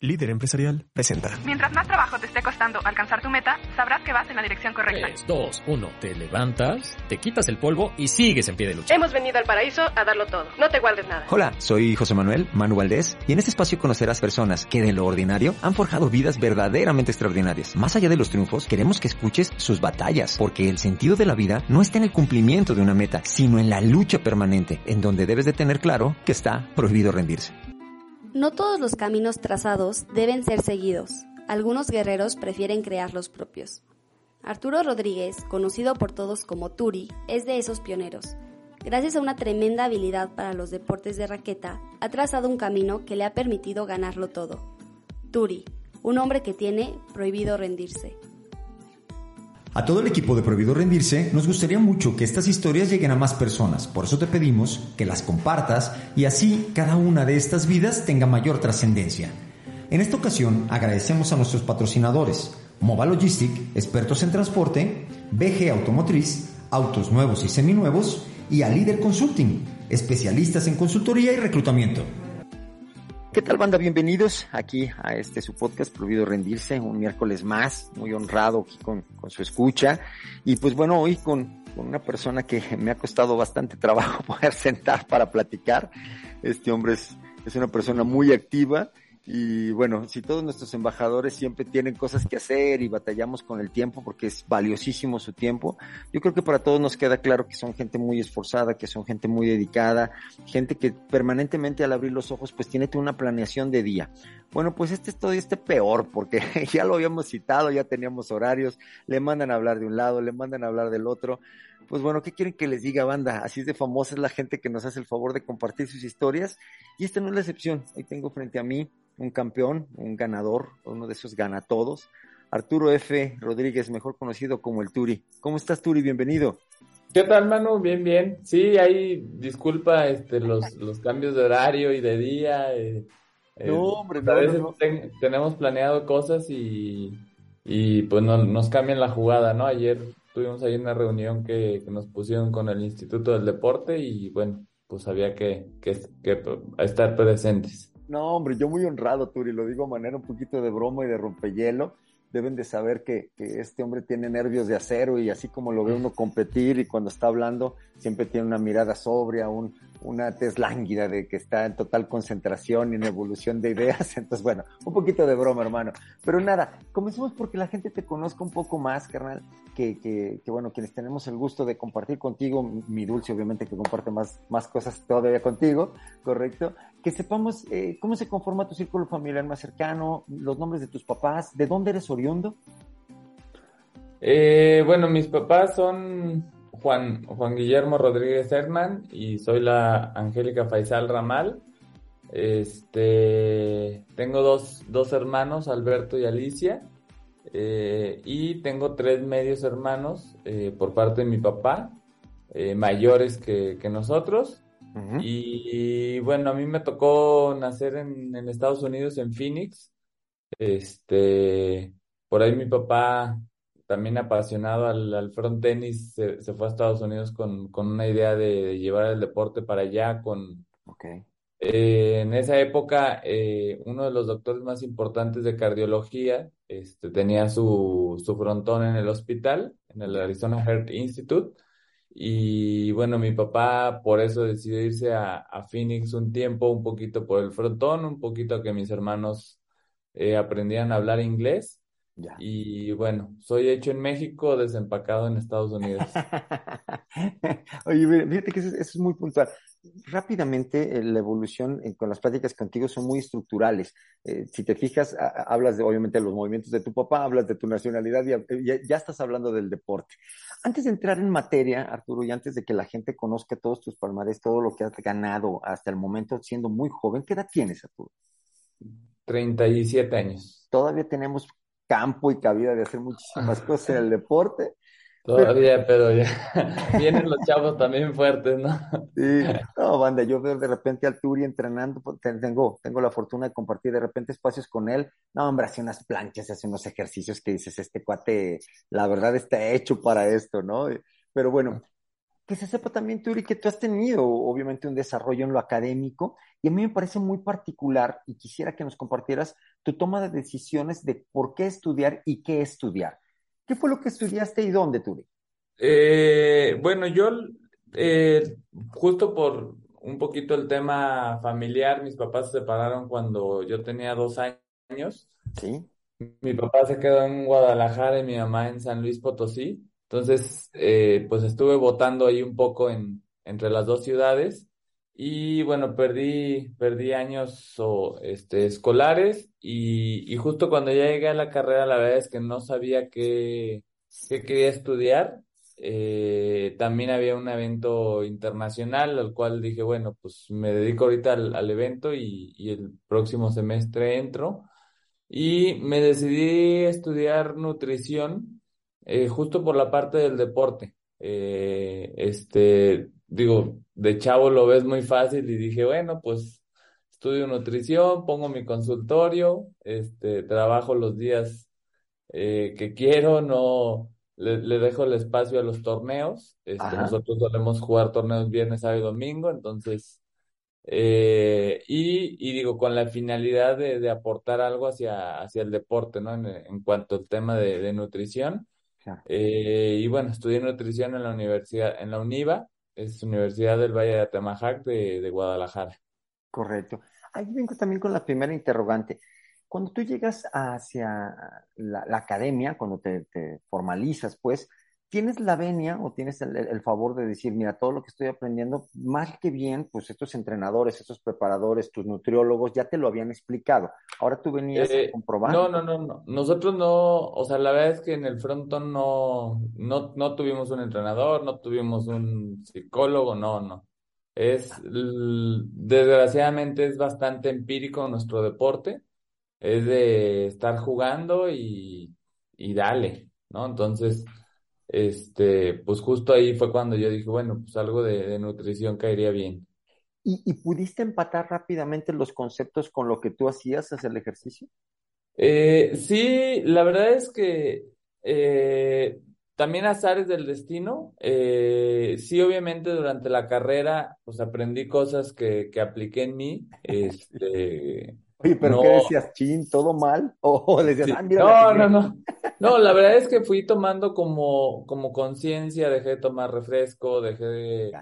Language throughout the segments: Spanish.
Líder Empresarial presenta. Mientras más trabajo te esté costando alcanzar tu meta, sabrás que vas en la dirección correcta. 3, 2, 1. Te levantas, te quitas el polvo y sigues en pie de lucha. Hemos venido al paraíso a darlo todo. No te guardes nada. Hola, soy José Manuel Manu Valdés y en este espacio conocerás personas que de lo ordinario han forjado vidas verdaderamente extraordinarias. Más allá de los triunfos, queremos que escuches sus batallas, porque el sentido de la vida no está en el cumplimiento de una meta, sino en la lucha permanente, en donde debes de tener claro que está prohibido rendirse. No todos los caminos trazados deben ser seguidos. Algunos guerreros prefieren crear los propios. Arturo Rodríguez, conocido por todos como Turi, es de esos pioneros. Gracias a una tremenda habilidad para los deportes de raqueta, ha trazado un camino que le ha permitido ganarlo todo. Turi, un hombre que tiene prohibido rendirse. A todo el equipo de Prohibido Rendirse nos gustaría mucho que estas historias lleguen a más personas, por eso te pedimos que las compartas y así cada una de estas vidas tenga mayor trascendencia. En esta ocasión agradecemos a nuestros patrocinadores, Mova Logistic, expertos en transporte, BG Automotriz, autos nuevos y seminuevos, y a Líder Consulting, especialistas en consultoría y reclutamiento. ¿Qué tal banda? Bienvenidos aquí a este su podcast Prohibido Rendirse, un miércoles más, muy honrado aquí con, con su escucha. Y pues bueno, hoy con, con, una persona que me ha costado bastante trabajo poder sentar para platicar. Este hombre es, es una persona muy activa y bueno, si todos nuestros embajadores siempre tienen cosas que hacer y batallamos con el tiempo porque es valiosísimo su tiempo, yo creo que para todos nos queda claro que son gente muy esforzada, que son gente muy dedicada, gente que permanentemente al abrir los ojos pues tiene una planeación de día. Bueno, pues este es todo este peor porque ya lo habíamos citado, ya teníamos horarios, le mandan a hablar de un lado, le mandan a hablar del otro. Pues bueno, ¿qué quieren que les diga, banda? Así es de famosa es la gente que nos hace el favor de compartir sus historias y esta no es la excepción. Hoy tengo frente a mí un campeón, un ganador, uno de esos gana todos. Arturo F. Rodríguez, mejor conocido como el Turi. ¿Cómo estás, Turi? Bienvenido. ¿Qué tal, Manu? Bien, bien. Sí, ahí disculpa este, los, los cambios de horario y de día. Eh, no, hombre, a veces no, no. Ten, tenemos planeado cosas y, y pues no, nos cambian la jugada, ¿no? Ayer tuvimos ahí una reunión que, que, nos pusieron con el Instituto del Deporte y bueno, pues había que, que, que estar presentes. No, hombre, yo muy honrado, Turi, lo digo de manera un poquito de broma y de rompehielo. Deben de saber que, que, este hombre tiene nervios de acero y así como lo ve uno competir y cuando está hablando siempre tiene una mirada sobria, un, una tez lánguida de que está en total concentración y en evolución de ideas. Entonces, bueno, un poquito de broma, hermano. Pero nada, comencemos porque la gente te conozca un poco más, carnal, que, que, que bueno, quienes tenemos el gusto de compartir contigo, mi dulce obviamente que comparte más, más cosas todavía contigo, ¿correcto? Que sepamos eh, cómo se conforma tu círculo familiar más cercano, los nombres de tus papás, de dónde eres oriundo. Eh, bueno, mis papás son Juan, Juan Guillermo Rodríguez Herman y soy la Angélica Faisal Ramal. Este, tengo dos, dos hermanos, Alberto y Alicia, eh, y tengo tres medios hermanos eh, por parte de mi papá, eh, mayores que, que nosotros. Uh -huh. y, y, bueno, a mí me tocó nacer en, en Estados Unidos, en Phoenix. Este, por ahí mi papá también apasionado al, al front tenis, se, se, fue a Estados Unidos con, con una idea de, de, llevar el deporte para allá. Con, okay. eh, en esa época, eh, uno de los doctores más importantes de cardiología este, tenía su, su frontón en el hospital, en el Arizona Heart Institute. Y bueno, mi papá por eso decidió irse a, a Phoenix un tiempo, un poquito por el frontón, un poquito a que mis hermanos eh, aprendieran a hablar inglés. Ya. Y bueno, soy hecho en México, desempacado en Estados Unidos. Oye, fíjate que eso, eso, es muy puntual. Rápidamente, eh, la evolución eh, con las pláticas contigo son muy estructurales. Eh, si te fijas, a, hablas de, obviamente, de los movimientos de tu papá, hablas de tu nacionalidad y ya, ya, estás hablando del deporte. Antes de entrar en materia, Arturo, y antes de que la gente conozca todos tus palmares, todo lo que has ganado hasta el momento siendo muy joven, ¿qué edad tienes, Arturo? 37 años. Todavía tenemos campo y cabida de hacer muchísimas cosas en el deporte. Todavía, pero ya vienen los chavos también fuertes, ¿no? Sí, no, banda, yo veo de repente al Turi entrenando, pues, tengo, tengo la fortuna de compartir de repente espacios con él. No, hombre, hace unas planchas, hace unos ejercicios que dices, este cuate, la verdad está hecho para esto, ¿no? Pero bueno, que se sepa también, Turi, que tú has tenido obviamente un desarrollo en lo académico y a mí me parece muy particular y quisiera que nos compartieras tu toma de decisiones de por qué estudiar y qué estudiar. ¿Qué fue lo que estudiaste y dónde, Turi? Eh, bueno, yo eh, justo por un poquito el tema familiar, mis papás se separaron cuando yo tenía dos años. Sí. Mi papá se quedó en Guadalajara y mi mamá en San Luis Potosí. Entonces, eh, pues estuve votando ahí un poco en, entre las dos ciudades y bueno, perdí, perdí años o, este, escolares y, y justo cuando ya llegué a la carrera, la verdad es que no sabía qué, qué quería estudiar. Eh, también había un evento internacional al cual dije, bueno, pues me dedico ahorita al, al evento y, y el próximo semestre entro. Y me decidí estudiar nutrición eh, justo por la parte del deporte. Eh, este, digo, de chavo lo ves muy fácil y dije, bueno, pues estudio nutrición, pongo mi consultorio, este, trabajo los días eh, que quiero, no le, le, dejo el espacio a los torneos. Este, nosotros solemos jugar torneos viernes, sábado y domingo, entonces, eh, y, y, digo, con la finalidad de, de, aportar algo hacia, hacia el deporte, ¿no? En, en cuanto al tema de, de nutrición. Eh, y bueno, estudié nutrición en la universidad, en la UNIVA, es Universidad del Valle de Atemajac de, de Guadalajara. Correcto. Ahí vengo también con la primera interrogante. Cuando tú llegas hacia la, la academia, cuando te, te, formalizas, pues, tienes la venia o tienes el, el, favor de decir, mira, todo lo que estoy aprendiendo, más que bien, pues estos entrenadores, estos preparadores, tus nutriólogos, ya te lo habían explicado. Ahora tú venías eh, a comprobar. No, no, no, no. Nosotros no, o sea, la verdad es que en el frontón no, no, no tuvimos un entrenador, no tuvimos un psicólogo, no, no. Es, desgraciadamente es bastante empírico nuestro deporte. Es de estar jugando y, y dale, ¿no? Entonces, este, pues justo ahí fue cuando yo dije, bueno, pues algo de, de nutrición caería bien. ¿Y, ¿Y, pudiste empatar rápidamente los conceptos con lo que tú hacías hacia el ejercicio? Eh, sí, la verdad es que eh, también azares del destino. Eh, sí, obviamente durante la carrera, pues aprendí cosas que, que apliqué en mí. Este, Oye, pero no, ¿qué decías? ¿Chin? ¿Todo mal? ¿O decías, sí, ah, mira no, no, no. No, la verdad es que fui tomando como, como conciencia, dejé de tomar refresco, dejé de,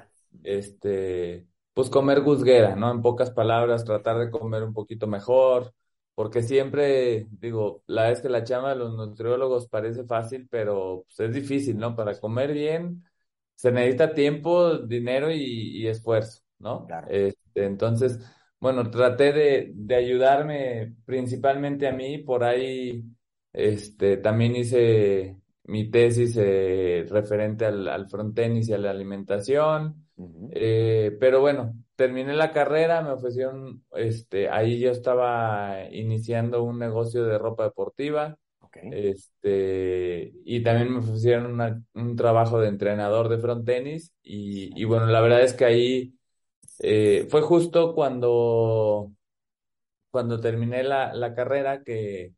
este, pues comer guzguera, ¿no? En pocas palabras, tratar de comer un poquito mejor, porque siempre, digo, la es que la chama de los nutriólogos parece fácil, pero pues, es difícil, ¿no? Para comer bien se necesita tiempo, dinero y, y esfuerzo, ¿no? Claro. Este, entonces, bueno, traté de, de ayudarme principalmente a mí, por ahí, este, también hice mi tesis eh, referente al, al frontenis y a la alimentación, uh -huh. eh, pero bueno, terminé la carrera, me ofrecieron, este, ahí yo estaba iniciando un negocio de ropa deportiva, okay. este, y también me ofrecieron una, un trabajo de entrenador de frontenis, y, y bueno, la verdad es que ahí eh, fue justo cuando, cuando terminé la, la carrera que,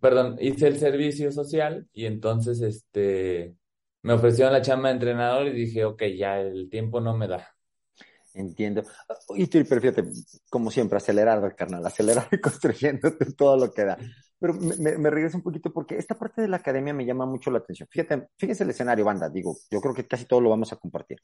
perdón, hice el servicio social y entonces este me ofrecieron la chamba de entrenador y dije, ok, ya el tiempo no me da. Entiendo. Y tú, pero fíjate, como siempre, acelerado, carnal, acelerado y construyéndote todo lo que da. Pero me, me, me, regreso un poquito porque esta parte de la academia me llama mucho la atención. Fíjate, fíjese el escenario, banda, digo, yo creo que casi todo lo vamos a compartir.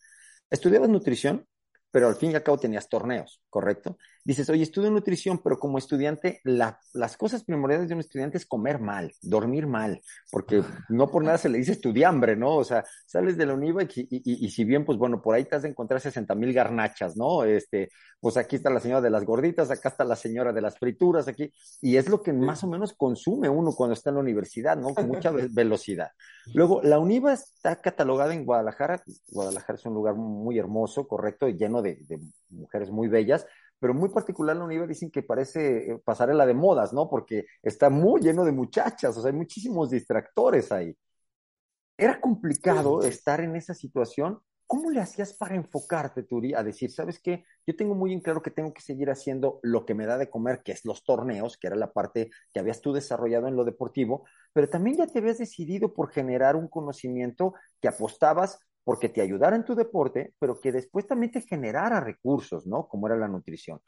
Estudiabas nutrición, pero al fin y al cabo tenías torneos, ¿correcto? Dices, oye, estudio nutrición, pero como estudiante, la, las cosas primordiales de un estudiante es comer mal, dormir mal, porque no por nada se le dice estudiambre, ¿no? O sea, sales de la UNIVA y, y, y, y si bien, pues bueno, por ahí te has de encontrar 60 mil garnachas, ¿no? Este, pues aquí está la señora de las gorditas, acá está la señora de las frituras, aquí, y es lo que más o menos consume uno cuando está en la universidad, ¿no? Con mucha velocidad. Luego, la UNIVA está catalogada en Guadalajara, Guadalajara es un lugar muy hermoso, correcto, y lleno de, de mujeres muy bellas, pero muy particular la UNIVA dicen que parece eh, pasarela de modas, ¿no? Porque está muy lleno de muchachas, o sea, hay muchísimos distractores ahí. Era complicado estar en esa situación. ¿Cómo le hacías para enfocarte, Turi, a decir, sabes qué? Yo tengo muy en claro que tengo que seguir haciendo lo que me da de comer, que es los torneos, que era la parte que habías tú desarrollado en lo deportivo, pero también ya te habías decidido por generar un conocimiento que apostabas porque te ayudara en tu deporte, pero que después también te generara recursos, ¿no? Como era la nutrición.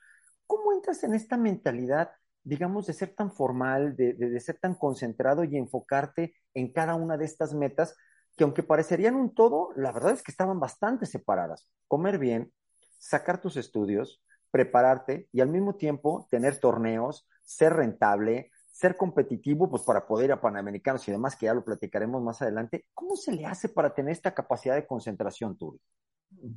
¿Cómo entras en esta mentalidad, digamos, de ser tan formal, de, de, de ser tan concentrado y enfocarte en cada una de estas metas? que aunque parecerían un todo, la verdad es que estaban bastante separadas. Comer bien, sacar tus estudios, prepararte y al mismo tiempo tener torneos, ser rentable, ser competitivo, pues para poder ir a Panamericanos y demás, que ya lo platicaremos más adelante. ¿Cómo se le hace para tener esta capacidad de concentración, Turi?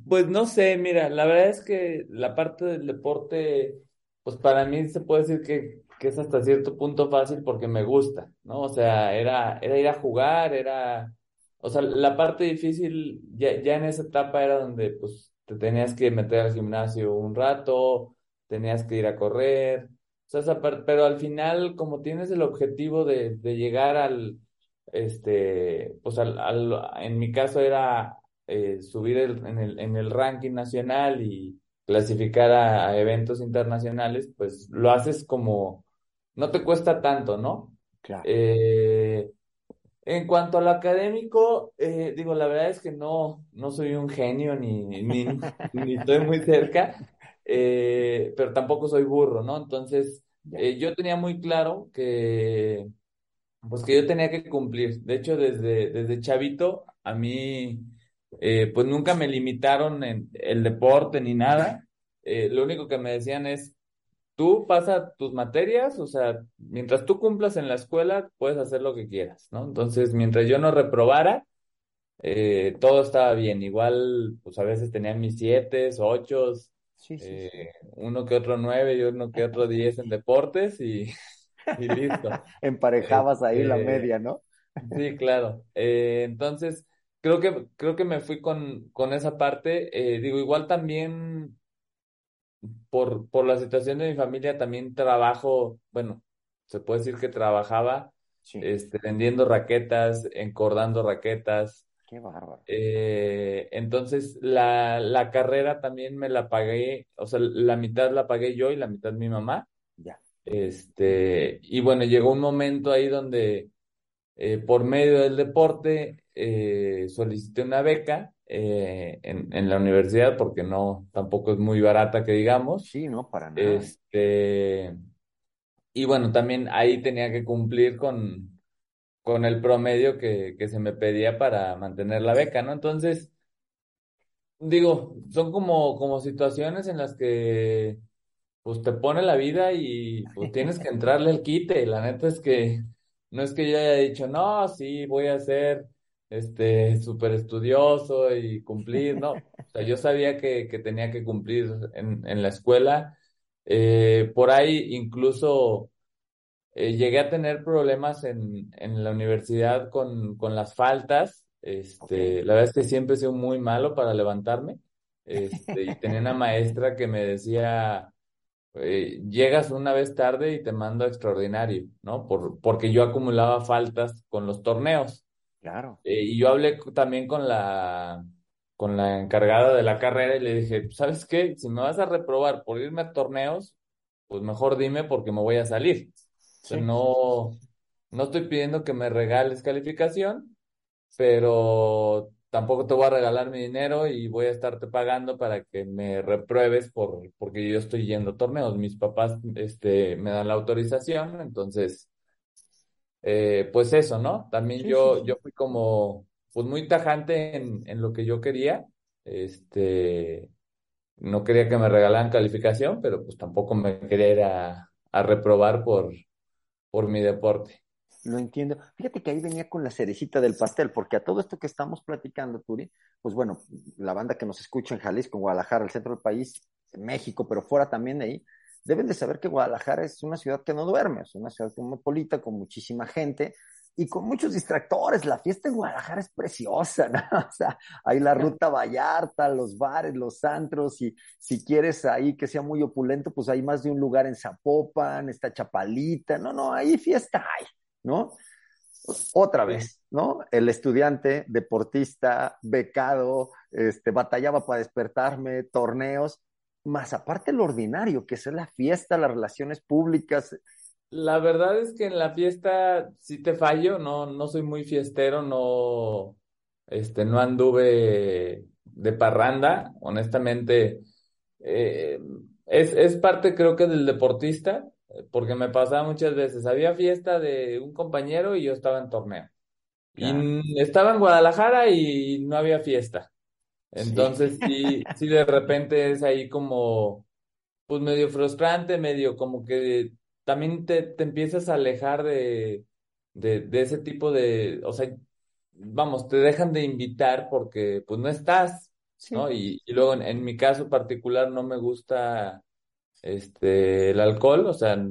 Pues no sé, mira, la verdad es que la parte del deporte, pues para mí se puede decir que, que es hasta cierto punto fácil porque me gusta, ¿no? O sea, era, era ir a jugar, era o sea, la parte difícil ya, ya en esa etapa era donde pues te tenías que meter al gimnasio un rato, tenías que ir a correr, o sea, pero al final como tienes el objetivo de, de llegar al, este, pues al, al en mi caso era eh, subir el, en, el, en el ranking nacional y clasificar a, a, eventos internacionales, pues lo haces como, no te cuesta tanto, ¿no? Claro. Eh, en cuanto al académico, eh, digo, la verdad es que no, no soy un genio ni, ni, ni estoy muy cerca, eh, pero tampoco soy burro, ¿no? Entonces, eh, yo tenía muy claro que, pues que yo tenía que cumplir. De hecho, desde, desde chavito, a mí, eh, pues nunca me limitaron en el deporte ni nada. lo único que me decían es, tú pasa tus materias, o sea, mientras tú cumplas en la escuela, puedes hacer lo que quieras, ¿no? Entonces, mientras yo no reprobara, eh, todo estaba bien. Igual, pues a veces tenía mis siete, ocho, sí, sí, eh, sí. uno que otro nueve y uno que otro diez en deportes y, y listo. Emparejabas ahí la Este, media, ¿no? Sí, claro. Eh, entonces, creo que, creo que me fui con, con esa parte. Eh, digo, igual también por, por la situación de mi familia también trabajo, bueno, se puede decir que trabajaba Sí. este, vendiendo raquetas, encordando raquetas. Qué bárbaro. Eh, entonces, la, la carrera también me la pagué, o sea, la mitad la pagué yo y la mitad mi mamá. Ya. Este, y bueno, llegó un momento ahí donde eh, por medio del deporte eh, solicité una beca eh, en, en la universidad porque no, tampoco es muy barata que digamos. Sí, no, para nada. Este, y bueno, también ahí tenía que cumplir con, con el promedio que, que se me pedía para mantener la beca, ¿no? Entonces, digo, son como, como situaciones en las que pues te pone la vida y pues tienes que entrarle el quite. La neta es que no es que yo haya dicho, no, sí, voy a ser este súper estudioso y cumplir, no. O sea, yo sabía que, que tenía que cumplir en, en la escuela. Eh, por ahí incluso eh, llegué a tener problemas en, en la universidad con, con las faltas. Este, la verdad es que siempre he sido muy malo para levantarme. Este, y tenía una maestra que me decía, eh, llegas una vez tarde y te mando a extraordinario, ¿no? Por, porque yo acumulaba faltas con los torneos. Claro. Eh, y yo hablé también con la, con la encargada de la carrera y le dije, ¿sabes qué? Si me vas a reprobar por irme a torneos, pues mejor dime porque me voy a salir. Sea, no, no estoy pidiendo que me regales calificación, pero tampoco te voy a regalar mi dinero y voy a estarte pagando para que me repruebes por, porque yo estoy yendo a torneos. Mis papás, este, me dan la autorización, entonces, eh, pues eso, ¿no? También Sí, yo, sí. yo fui como, pues muy tajante en, en lo que yo quería. Este, no quería que me regalaran calificación, pero pues tampoco me quería ir a, a reprobar por, por mi deporte. Lo entiendo. Fíjate que ahí venía con la cerecita del pastel, porque a todo esto que estamos platicando, Turi, pues bueno, la banda que nos escucha en Jalisco, en Guadalajara, el centro del país, México, pero fuera también ahí, deben de saber que Guadalajara es una ciudad que no duerme, es una ciudad cosmopolita con muchísima gente, y con muchos distractores. La fiesta en Guadalajara es preciosa, ¿no? O sea, hay la ruta Vallarta, los bares, los antros, y si quieres ahí que sea muy opulento, pues hay más de un lugar en Zapopan, está Chapalita, no, no, ahí fiesta hay, ¿no? Otra vez, ¿no? El estudiante, deportista, becado, este, batallaba para despertarme, torneos, más aparte lo ordinario, que es la fiesta, las relaciones públicas, la verdad es que en la fiesta sí te fallo, no, no soy muy fiestero, no, este, no anduve de parranda, honestamente. Eh, es, es parte creo que del deportista, porque me pasaba muchas veces, había fiesta de un compañero y yo estaba en torneo. Y estaba en Guadalajara y no había fiesta. Entonces sí, sí de repente es ahí como, pues medio frustrante, medio como que también te, te empiezas a alejar de, de, ese tipo de, o sea, vamos, te dejan de invitar porque pues no estás, ¿no? Y, y luego en, mi caso particular no me gusta este el alcohol, o sea,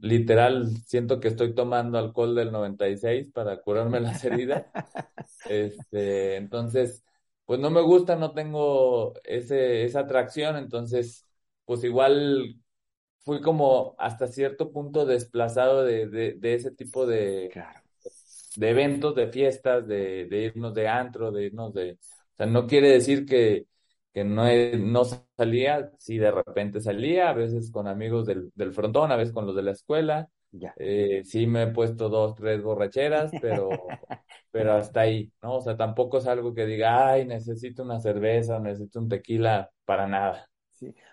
literal siento que estoy tomando alcohol del 96 para curarme las heridas. Este, entonces, pues no me gusta, no tengo ese, esa atracción, entonces, pues igual fui como hasta cierto punto desplazado de, de, ese tipo de, de eventos, de fiestas, de, de, irnos de antro, de irnos de... O sea, no quiere decir que, que no, no salía, sí de repente salía, a veces con amigos del, del frontón, a veces con los de la escuela. Eh, sí me he puesto dos, tres borracheras, pero, pero hasta ahí, ¿no? O sea, tampoco es algo que diga, ay, necesito una cerveza, necesito un tequila, para nada.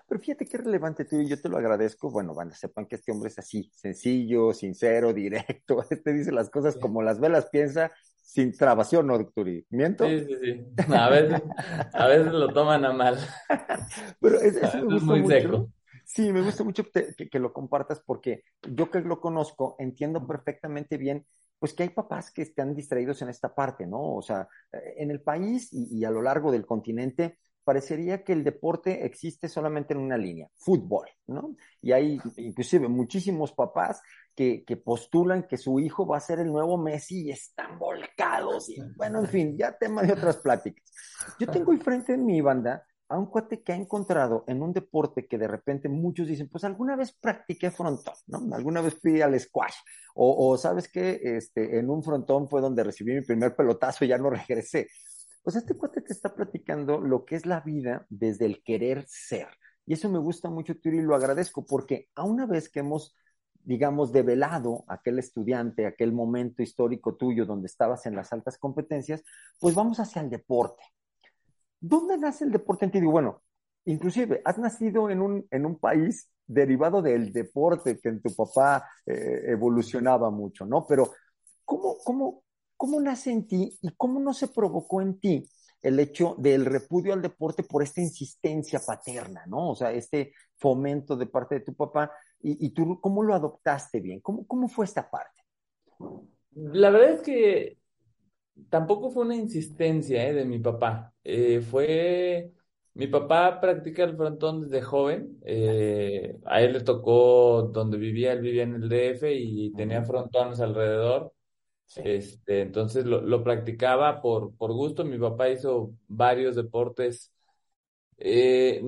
Pero fíjate qué relevante tú, y yo te lo agradezco. Bueno, van, sepan que este hombre es así, sencillo, sincero, directo. Este dice las cosas como las velas piensa, sin trabación, ¿no, Docturi? ¿Miento? Sí, sí, sí. A veces, a veces lo toman a mal. Pero es, eso me gusta muy mucho. Seco. Sí, me gusta mucho que, que, lo compartas porque yo que lo conozco entiendo perfectamente bien pues que hay papás que están distraídos en esta parte, ¿no? O sea, en el país y, y a lo largo del continente parecería que el deporte existe solamente en una línea, fútbol, ¿no? Y hay inclusive muchísimos papás que, que, postulan que su hijo va a ser el nuevo Messi y están volcados. Y, bueno, en fin, ya tema de otras pláticas. Yo tengo frente en mi banda a un cuate que ha encontrado en un deporte que de repente muchos dicen, pues alguna vez practiqué frontón, ¿no? Alguna vez fui al squash, o, o sabes que este, en un frontón fue donde recibí mi primer pelotazo y ya no regresé. Pues este cuate te está platicando lo que es la vida desde el querer ser. Y eso me gusta mucho, Turi, y lo agradezco porque a una vez que hemos, digamos, develado aquel estudiante, aquel momento histórico tuyo donde estabas en las altas competencias, pues vamos hacia el deporte. ¿Dónde nace el deporte en ti? Bueno, inclusive has nacido en un, en un país derivado del deporte que en tu papá eh, evolucionaba mucho, ¿no? Pero, ¿cómo, cómo, ¿Cómo nace en ti y cómo no se provocó en ti el hecho del repudio al deporte por esta insistencia paterna, ¿no? O sea, este fomento de parte de tu papá y, tú cómo lo adoptaste bien, ¿Cómo, cómo fue esta parte. La verdad es que tampoco fue una insistencia ¿eh? de mi papá, eh, fue... Mi papá practica el frontón desde joven. Eh, a él le tocó donde vivía, él vivía en el DF y tenía frontones alrededor. Este, entonces lo, lo practicaba por, por gusto. Mi papá hizo varios deportes. Eh,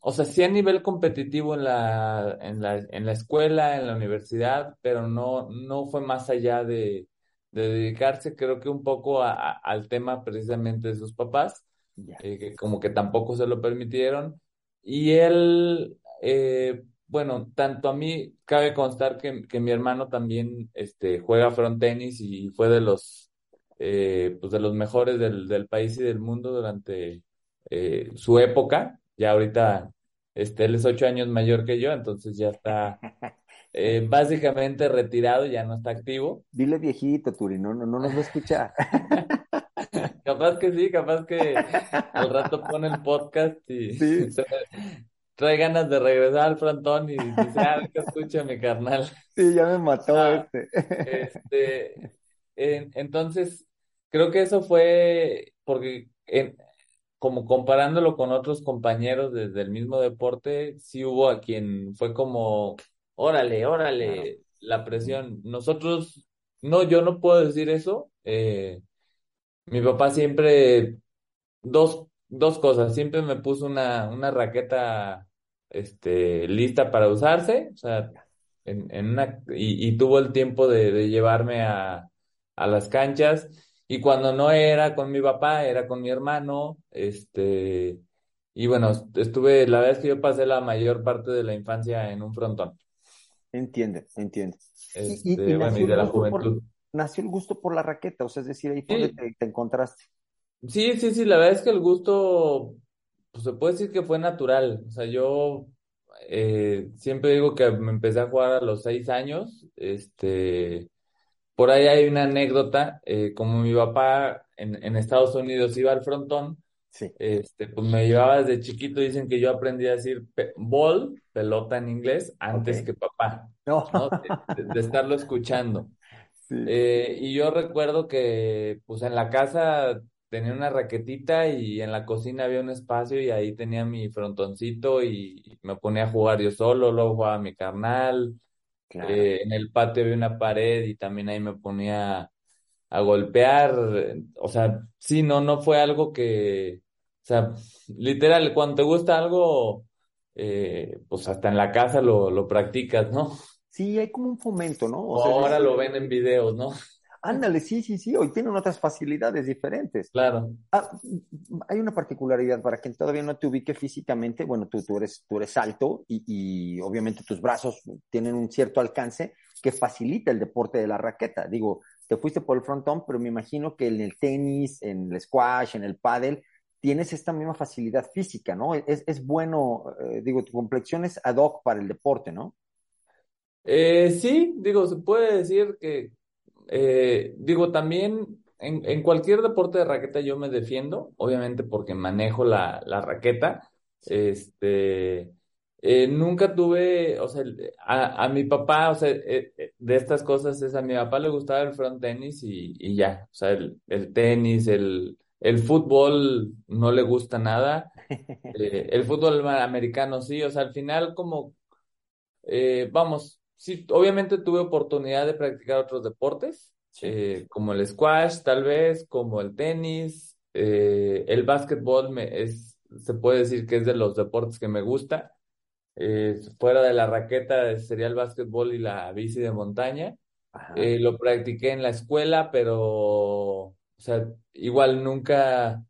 o sea, sí a nivel competitivo en la, en la, en la escuela, en la universidad, pero no, no fue más allá de, de dedicarse, creo que un poco a, al tema precisamente de sus papás, eh, que como que tampoco se lo permitieron. Y él, eh, bueno, tanto a mí cabe constar que, que mi hermano también este, juega front tenis y fue de los, eh, pues de los mejores del, del, país y del mundo durante eh, su época. Ya ahorita este, él es ocho años mayor que yo, entonces ya está eh, básicamente retirado, ya no está activo. Dile viejito, Turi, no, no, no nos va a escuchar. capaz que sí, capaz que al rato pone el podcast y sí trae ganas de regresar al frontón y dice, ah, mi carnal. Sí, ya me mató ah, este. este entonces, creo que eso fue porque como comparándolo con otros compañeros desde el mismo deporte, sí hubo a quien fue como, órale, órale, la presión. Nosotros no, yo no puedo decir eso. Eh, mi papá siempre, dos, dos cosas, siempre me puso una, una raqueta este, lista para usarse, o sea, en, en una, y, y tuvo el tiempo de, de llevarme a, a las canchas. Y cuando no era con mi papá, era con mi hermano, este, y bueno, estuve, la verdad es que yo pasé la mayor parte de la infancia en un frontón. Entiende, entiende. Este, y, y, bueno, y de la juventud. Por, nació el gusto por la raqueta, o sea, es decir, ahí fue sí. te, te, encontraste. Sí, sí, sí, la verdad es que el gusto, pues se puede decir que fue natural. O sea, yo eh, siempre digo que me empecé a jugar a los seis años. Este, por ahí hay una anécdota, eh, como mi papá en, en, Estados Unidos iba al frontón, sí. este, pues me llevaba desde chiquito, dicen que yo aprendí a decir pe ball, pelota en inglés, antes okay. que papá, no. ¿no? De, de, estarlo escuchando. Sí. Eh, y yo recuerdo que pues en la casa tenía una raquetita y en la cocina había un espacio y ahí tenía mi frontoncito y me ponía a jugar yo solo, luego jugaba mi carnal, claro. eh, en el patio había una pared y también ahí me ponía a golpear, o sea, sí, no, no fue algo que, o sea, literal, cuando te gusta algo, eh, pues hasta en la casa lo, lo practicas, ¿no? Sí, hay como un fomento, ¿no? O, o sea, ahora es... lo ven en videos, ¿no? Ándale, sí, sí, sí, hoy tienen otras facilidades diferentes. Claro. Ah, hay una particularidad para quien todavía no te ubique físicamente, bueno, tú, tú, eres, tú eres alto y, y obviamente tus brazos tienen un cierto alcance que facilita el deporte de la raqueta. Digo, te fuiste por el frontón, pero me imagino que en el tenis, en el squash, en el pádel, tienes esta misma facilidad física, ¿no? Es, es bueno, eh, digo, tu complexión es ad hoc para el deporte, ¿no? Eh, sí, digo, se puede decir que eh, digo, también en, en, cualquier deporte de raqueta yo me defiendo, obviamente porque manejo la, la raqueta. Este, eh, nunca tuve, o sea, a, a mi papá, o sea, eh, eh de estas cosas es a mi papá le gustaba el front tenis y, y ya, o sea, el, el tenis, el, el fútbol no le gusta nada. Eh, el fútbol americano sí, o sea, al final como, vamos, sí, obviamente tuve oportunidad de practicar otros deportes, sí. eh, como el squash, tal vez, como el tenis, eh, el básquetbol me, es, se puede decir que es de los deportes que me gusta. Eh, fuera de la raqueta sería el básquetbol y la bici de montaña. Lo practiqué en la escuela, pero, o sea, igual nunca,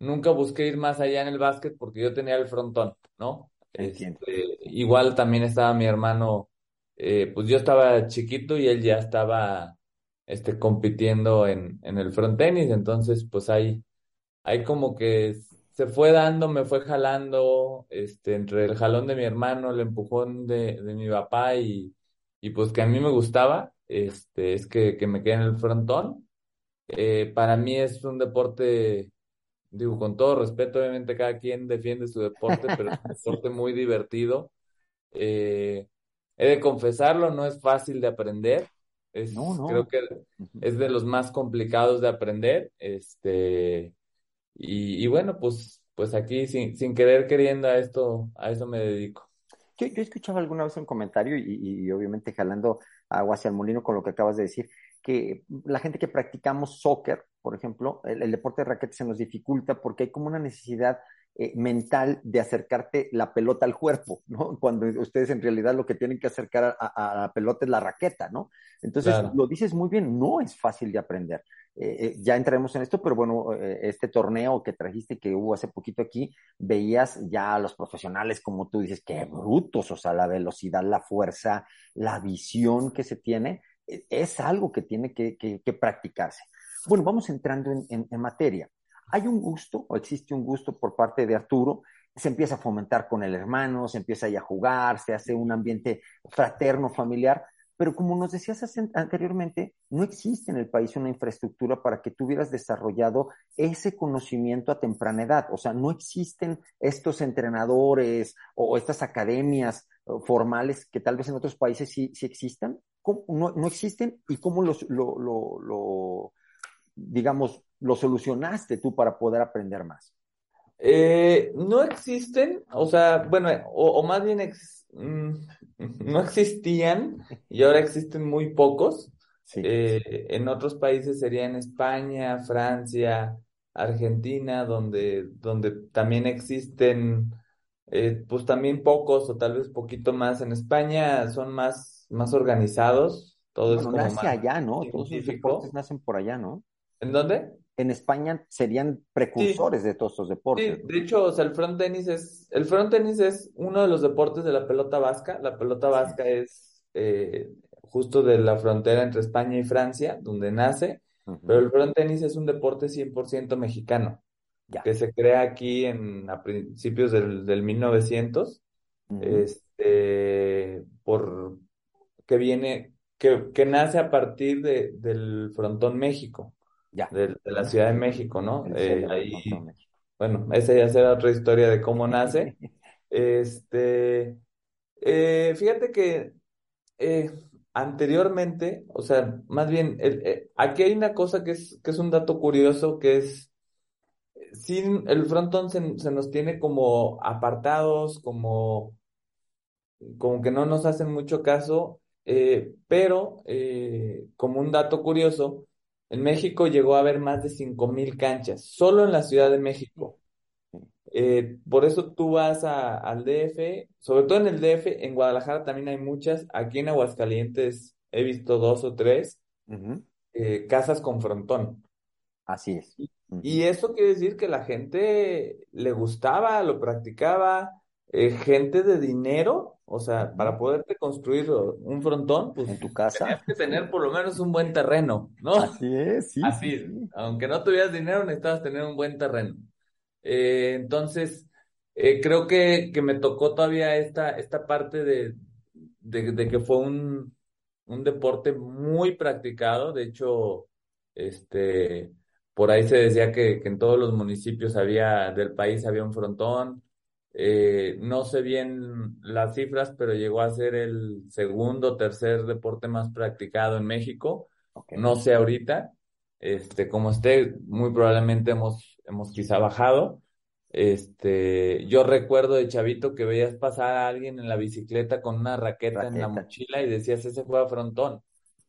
nunca busqué ir más allá en el básquet porque yo tenía el frontón, ¿no? Este, igual también estaba mi hermano eh, pues yo estaba chiquito y él ya estaba este, compitiendo en, en el front tenis, entonces pues ahí, ahí como que se fue dando, me fue jalando, este, entre el jalón de mi hermano, el empujón de, de mi papá y, y pues que a mí me gustaba, este, es que, que me quedé en el frontón. Eh, para mí es un deporte, digo, con todo respeto, obviamente cada quien defiende su deporte, pero es un deporte muy divertido. Eh, He de confesarlo, no es fácil de aprender. Es, no, no. Creo que es de los más complicados de aprender. Este, y, y bueno, pues, pues aquí sin, sin querer queriendo a esto, a eso me dedico. Yo, yo escuchaba alguna vez un comentario y, y, obviamente jalando agua hacia el molino con lo que acabas de decir, que la gente que practicamos soccer, por ejemplo, el, el deporte de raquete se nos dificulta porque hay como una necesidad eh, mental de acercarte la pelota al cuerpo, ¿no? Cuando ustedes en realidad lo que tienen que acercar a, a, a la pelota es la raqueta, ¿no? Entonces, claro. lo dices muy bien, no es fácil de aprender. Eh, eh, ya entraremos en esto, pero bueno, este torneo que trajiste, que hubo hace poquito aquí, veías ya a los profesionales, como tú dices, qué brutos, o sea, la velocidad, la fuerza, la visión que se tiene, es algo que tiene que, que, que practicarse. Bueno, vamos entrando en, en, en materia hay un gusto o existe un gusto por parte de Arturo, se empieza a fomentar con el hermano, se empieza ahí a jugar, se hace un ambiente fraterno, familiar, pero como nos decías anteriormente, no existe en el país una infraestructura para que tú hubieras desarrollado ese conocimiento a temprana edad. O sea, no existen estos entrenadores o estas academias formales que tal vez en otros países sí, sí existan. No, existen y cómo los, lo, lo, lo, digamos, lo solucionaste tú para poder aprender más? Eh, no existen, o sea, bueno, o, o más bien ex, mmm, no existían y ahora existen muy pocos. Eh, en otros países sería en España, Francia, Argentina, donde, donde también existen, eh, pues también pocos o tal vez poquito más. En España son más, más organizados, todo es como nace allá, ¿no? Todos los deportes nacen por allá, ¿no? ¿En dónde? En España serían precursores de todos estos deportes. Sí, de hecho, o sea, el front tenis es, el front tenis es uno de los deportes de la pelota vasca. La pelota vasca es eh, justo de la frontera entre España y Francia, donde nace, pero el front tenis es un deporte 100% mexicano, que se crea aquí en, a principios del, del 1900, este, por, que viene, que, que nace a partir de, del frontón México, De, la Ciudad de México, ¿no? Eh, ahí, bueno, esa ya será otra historia de cómo nace. Este, eh, fíjate que eh, anteriormente, o sea, más bien, eh, aquí hay una cosa que es, que es un dato curioso, que es, sin el frontón se, se nos tiene como apartados, como, como que no nos hacen mucho caso, eh, pero eh, como un dato curioso, en México llegó a haber más de 5.000 canchas, solo en la Ciudad de México. Eh, por eso tú vas al DF, sobre todo en el DF, en Guadalajara también hay muchas, aquí en Aguascalientes he visto dos o tres eh, casas con frontón. Así es. Y eso quiere decir que la gente le gustaba, lo practicaba, eh, gente de dinero, o sea, para poderte construir un frontón, pues en tu casa tenías que tener por lo menos un buen terreno, ¿no? Así es, sí. Así, aunque no tuvieras dinero, necesitabas tener un buen terreno. Eh, entonces, eh, creo que, que, me tocó todavía esta, esta parte de, de, que fue un, un, deporte muy practicado. De hecho, este, por ahí se decía que, que en todos los municipios había, del país había un frontón. Eh, no sé bien las cifras, pero llegó a ser el segundo, tercer deporte más practicado en México. No sé ahorita, este, como esté, muy probablemente hemos hemos quizá bajado. Este, yo recuerdo de chavito que veías pasar a alguien en la bicicleta con una raqueta, en la mochila y decías, ese juega frontón.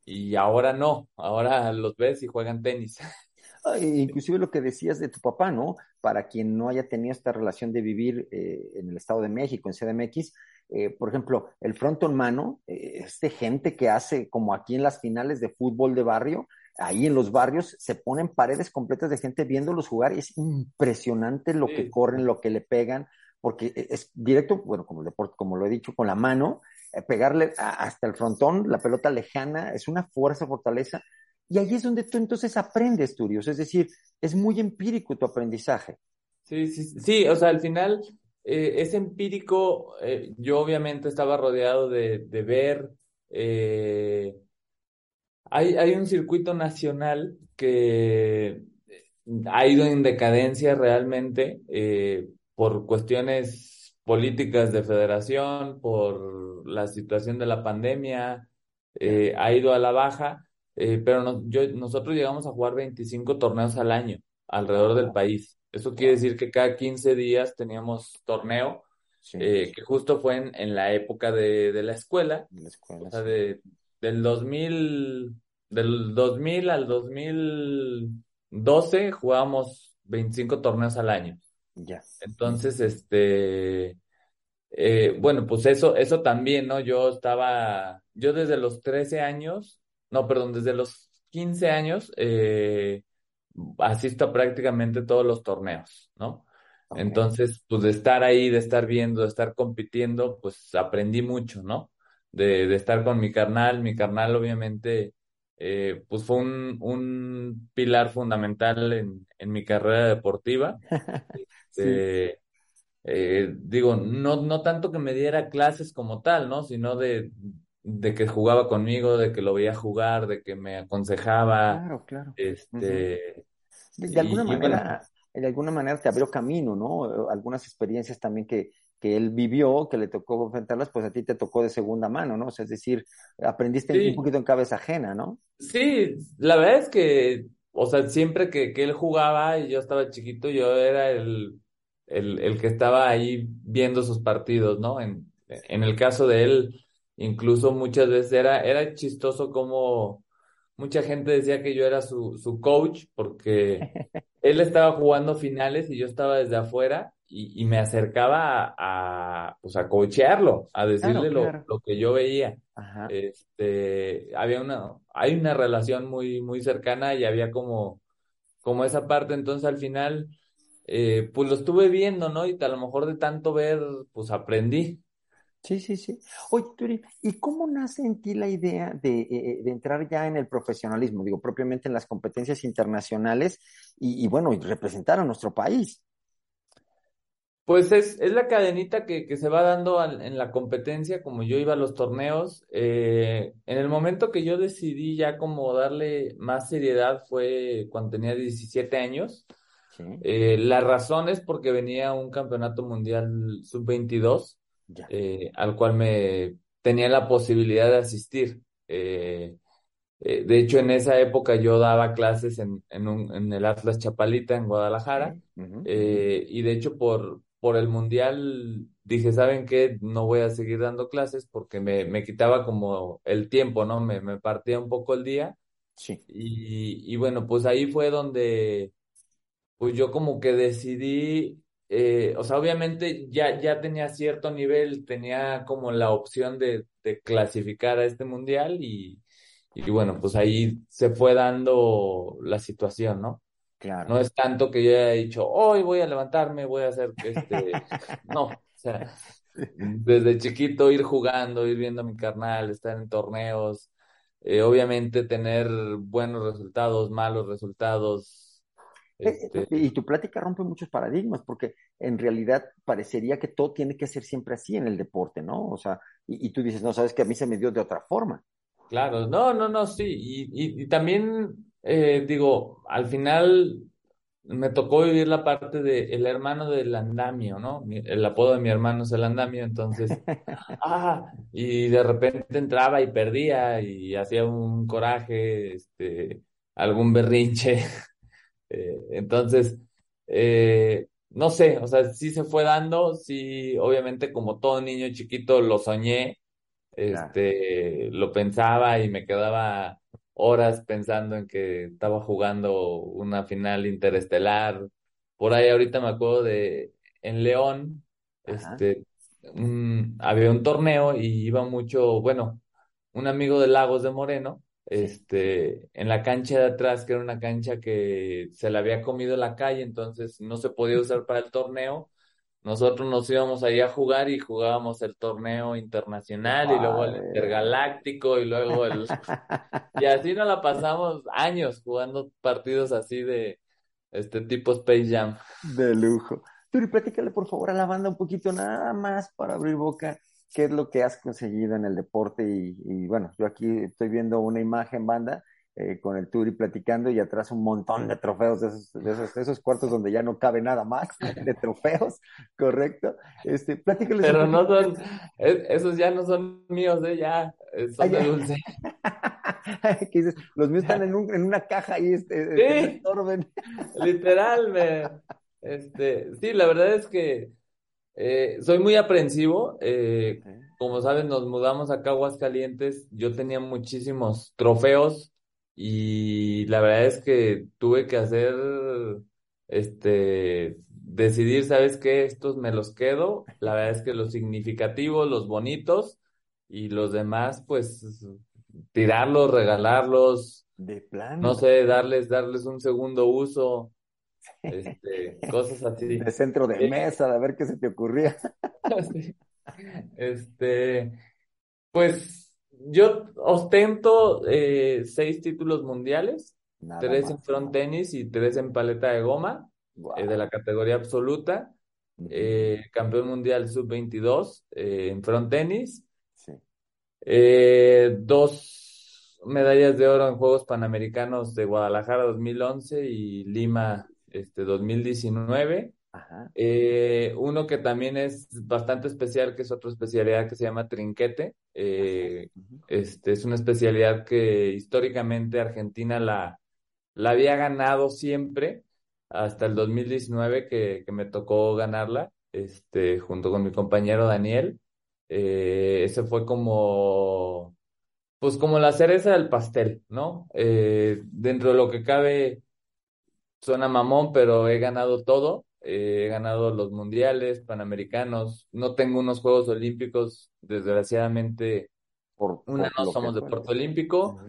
Y ahora no, ahora los ves y juegan tenis. inclusive lo que decías de tu papá, ¿no? Para quien no haya tenido esta relación de vivir eh, en el Estado de México, en CDMX, eh, por ejemplo, el frontón mano, eh, es de gente que hace como aquí en las finales de fútbol de barrio, ahí en los barrios se ponen paredes completas de gente viéndolos jugar y es impresionante lo que corren, lo que le pegan, porque e, es directo, bueno, como el deporte, como lo he dicho, con la mano, eh, pegarle hasta el frontón, la pelota lejana, es una fuerza, fortaleza. Y ahí es donde tú entonces aprendes, Turios, es decir, es muy empírico tu aprendizaje. Sí, sí, sí, o sea, al final eh, es empírico, eh, yo obviamente estaba rodeado de, de ver hay, hay un circuito nacional que ha ido en decadencia realmente eh, por cuestiones políticas de federación, por la situación de la pandemia, eh, ha ido a la baja, eh, pero yo, nosotros llegamos a jugar 25 torneos al año alrededor del país. Eso quiere decir que cada 15 días teníamos torneo, que justo fue en, en la época de, de la escuela, la escuela o sea, de, del 2000, del 2000 al 2012 jugábamos 25 torneos al año. Ya. Entonces, este, eh, bueno, pues eso, eso también, ¿no? Yo estaba, yo desde los 13 años, no, perdón, desde los 15 años, eh, asisto a prácticamente todos los torneos, ¿no? Entonces, pues de estar ahí, de estar viendo, de estar compitiendo, pues aprendí mucho, ¿no? de, de estar con mi carnal. Mi carnal obviamente eh, pues fue un, un, pilar fundamental en, en mi carrera deportiva. Este, eh, digo, no, no tanto que me diera clases como tal, ¿no? Sino de, de que jugaba conmigo, de que lo veía jugar, de que me aconsejaba. Claro, claro. Este, de, alguna manera, de alguna manera te abrió camino, ¿no? Algunas experiencias también que, que él vivió, que le tocó enfrentarlas, pues a ti te tocó de segunda mano, ¿no? O sea, es decir, aprendiste un poquito en cabeza ajena, ¿no? Sí, la verdad es que, o sea, siempre que, que él jugaba y yo estaba chiquito, yo era el, el, el, que estaba ahí viendo sus partidos, ¿no? En, en el caso de él, incluso muchas veces era, era chistoso como, mucha gente decía que yo era su, su coach porque él estaba jugando finales y yo estaba desde afuera y, y me acercaba a, a, pues a coachearlo, a decirle Claro, claro. Lo, lo que yo veía. Ajá. Este, había una, hay una relación muy, muy cercana y había como, como esa parte, entonces al final, eh, pues lo estuve viendo, ¿no? Y a lo mejor de tanto ver, pues aprendí. Sí, sí, sí. Oye, Turi, ¿y cómo nace en ti la idea de, eh, de entrar ya en el profesionalismo? Digo, propiamente en las competencias internacionales y, y bueno, y representar a nuestro país. Pues es, es la cadenita que, que se va dando al- en la competencia, como yo iba a los torneos. eh, en el momento que yo decidí ya como darle más seriedad fue cuando tenía 17 años. Sí, Eh, la razón es porque venía un campeonato mundial sub-22, ya. eh, al cual me tenía la posibilidad de asistir. Eh, eh, de hecho, en esa época yo daba clases en, en, un- en el Atlas Chapalita, en Guadalajara. Y de hecho, por, por el mundial dije, ¿saben qué? No voy a seguir dando clases porque me, me quitaba como el tiempo, ¿no? Me, me partía un poco el día. Sí, Y, y bueno, pues ahí fue donde, pues yo como que decidí, eh, o sea, obviamente ya, ya tenía cierto nivel, tenía como la opción de, de clasificar a este mundial y, y bueno, pues ahí se fue dando la situación, ¿no? claro. No es tanto que yo haya dicho, hoy voy a levantarme, voy a hacer este. No, o sea, desde chiquito ir jugando, ir viendo a mi carnal, estar en torneos, eh, obviamente tener buenos resultados, malos resultados. Eh, Este, Y tu plática rompe muchos paradigmas, porque en realidad parecería que todo tiene que ser siempre así en el deporte, ¿no? O sea, y, y tú dices, no, sabes que a mí se me dio de otra forma. claro, no, no, no, sí. Y, y, y también, eh, digo, al final me tocó vivir la parte de el hermano del andamio, ¿no? Mi- el apodo de mi hermano es el andamio, entonces. Ah, y de repente entraba y perdía y hacía un coraje, este, algún berrinche. Eh, entonces, eh, no sé, o sea, sí se fue dando, sí, obviamente como todo niño chiquito lo soñé, Claro. este, lo pensaba y me quedaba horas pensando en que estaba jugando una final interestelar. Por ahí ahorita me acuerdo de en León, Ajá. este, un- había un torneo y iba mucho, bueno, un amigo de Lagos de Moreno, este, en la cancha de atrás, que era una cancha que se le había comido la calle, entonces no se podía usar para el torneo. Nosotros nos íbamos ahí a jugar y jugábamos el torneo internacional y luego el intergaláctico y luego el... Y así nos la pasamos años jugando partidos así de este tipo Space Jam. De lujo. Turi, platícale por favor a la banda un poquito nada más para abrir boca. ¿Qué es lo que has conseguido en el deporte? Y, y bueno, yo aquí estoy viendo una imagen, banda, eh, con el Turi platicando y atrás un montón de trofeos de esos, de esos, de esos cuartos donde ya no cabe nada más de trofeos, ¿correcto? Este, platícales Pero no son, es- esos ya no son míos, ¿eh? Ya, eh, son ya. de dulce. ¿Qué dices? Los míos están en, un- en una caja ahí, este, este, Sí. estorben. Literal, me, este, sí, la verdad es que eh, soy muy aprensivo. eh, como saben, nos mudamos acá a Aguascalientes. Yo tenía muchísimos trofeos y la verdad es que tuve que hacer, este, decidir, ¿sabes qué? Estos me los quedo. La verdad es que los significativos, los bonitos y los demás, pues, tirarlos, regalarlos, De plano. no sé, darles, darles un segundo uso, este, cosas así. De centro de Eh, mesa, a ver qué se te ocurría. Sí. Este, pues yo ostento eh, seis títulos mundiales, Nada tres en front tenis y tres en paleta de goma, eh, de la categoría absoluta, eh, campeón mundial sub-22 eh, en front tenis, Sí. dos medallas de oro en Juegos Panamericanos de Guadalajara 2011 y Lima este, 2019. Ajá. Eh, uno que también es bastante especial, que es otra especialidad que se llama trinquete. Eh, este, es una especialidad que históricamente Argentina la, la había ganado siempre hasta el 2019 que, que me tocó ganarla, este, junto con mi compañero Daniel. Eh, ese fue como pues como la cereza del pastel, ¿no? Dentro de lo que cabe, suena mamón, pero he ganado todo. Eh, he ganado los mundiales, panamericanos. No tengo unos Juegos Olímpicos, desgraciadamente. Por, una por no somos que deporte olímpico.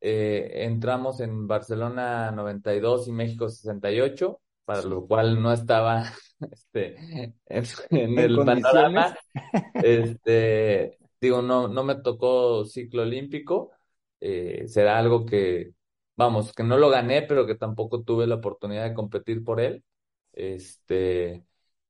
Eh, entramos en Barcelona 92 y México 68, para lo cual no estaba este, en, en el panorama. Este, digo, no, no me tocó ciclo olímpico. Eh, será algo que, vamos, que no lo gané, pero que tampoco tuve la oportunidad de competir por él. Este,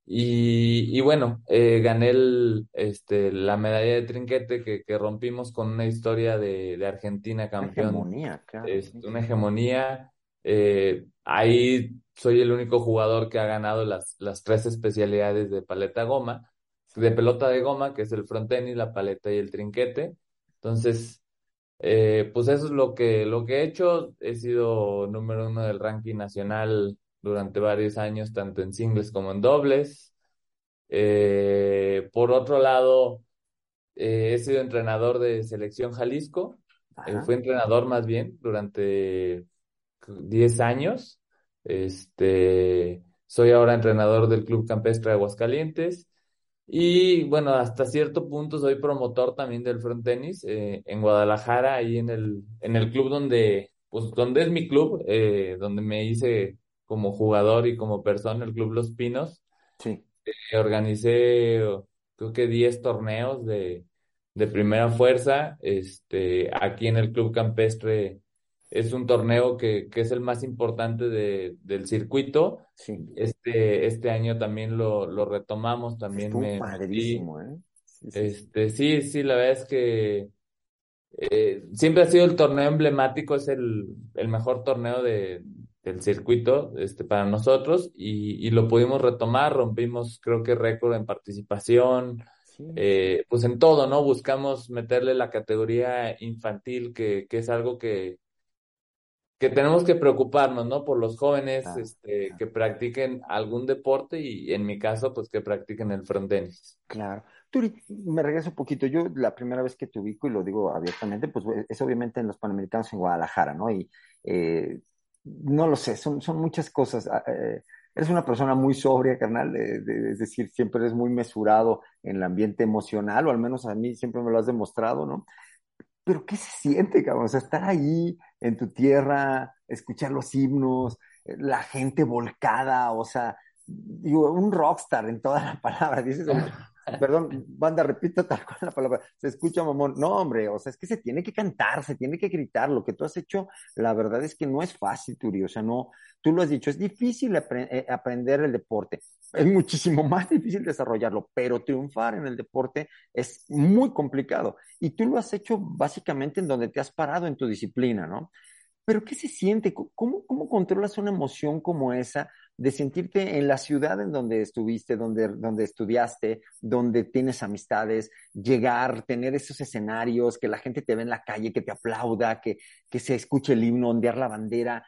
y, y bueno, eh, gané el, este, la medalla de trinquete que, que rompimos con una historia de, de Argentina Una campeón hegemonía, claro. una hegemonía. eh, ahí soy el único jugador que ha ganado las, las tres especialidades de paleta goma, de pelota de goma, que es el frontenis, la paleta y el trinquete. Entonces, eh, pues eso es lo que, lo que he hecho. He sido número uno del ranking nacional durante varios años, tanto en singles como en dobles. Eh, por otro lado, eh, he sido entrenador de Selección Jalisco. Eh, fui entrenador más bien durante 10 años. Este, soy ahora entrenador del Club Campestre de Aguascalientes. Y bueno, hasta cierto punto soy promotor también del frontenis eh, en Guadalajara, ahí en el, en el club donde, pues, donde es mi club, eh, donde me hice como jugador y como persona, el Club Los Pinos. Sí. Eh, Organicé, creo que 10 torneos de, de primera fuerza. Este, aquí en el Club Campestre es un torneo que, que es el más importante de, del circuito. Sí. Este, este año también lo, lo retomamos, también me padrísimo, ¿eh? Sí, sí, sí. Este, sí, sí, la verdad es que eh, siempre ha sido el torneo emblemático, es el, el mejor torneo de, del circuito este, para nosotros y, y lo pudimos retomar, rompimos creo que récord en participación, eh, pues en todo, ¿no? Buscamos meterle la categoría infantil, que, que es algo que, que tenemos que preocuparnos, ¿no? Por los jóvenes claro, este, claro. que practiquen algún deporte y en mi caso, pues que practiquen el frontenis. Claro. Turi, me regreso un poquito. Yo la primera vez que te ubico, y lo digo abiertamente, pues es obviamente en los Panamericanos en Guadalajara, ¿no? Y eh, no lo sé, son, son muchas cosas. Ah, eh, eres una persona muy sobria, carnal, eh, de- es decir, siempre eres muy mesurado en el ambiente emocional, o al menos a mí siempre me lo has demostrado, ¿no? Pero ¿qué se siente, cabrón? O sea, estar ahí en tu tierra, escuchar los himnos, eh, la gente volcada, o sea, digo, un rockstar en toda la palabra. Dices, "Oye, perdón, banda, repito tal cual la palabra, se escucha mamón. No, hombre, o sea, es que se tiene que cantar, se tiene que gritar. Lo que tú has hecho, la verdad es que no es fácil, Turi. O sea, no, tú lo has dicho, es difícil eh, aprender el deporte. Es muchísimo más difícil desarrollarlo, pero triunfar en el deporte es muy complicado. Y tú lo has hecho básicamente en donde te has parado en tu disciplina, ¿no? Pero ¿qué se siente? ¿Cómo, cómo controlas una emoción como esa de sentirte en la ciudad en donde estuviste, donde, donde estudiaste, donde tienes amistades, llegar, tener esos escenarios, que la gente te ve en la calle, que te aplauda, que, que se escuche el himno, ondear la bandera?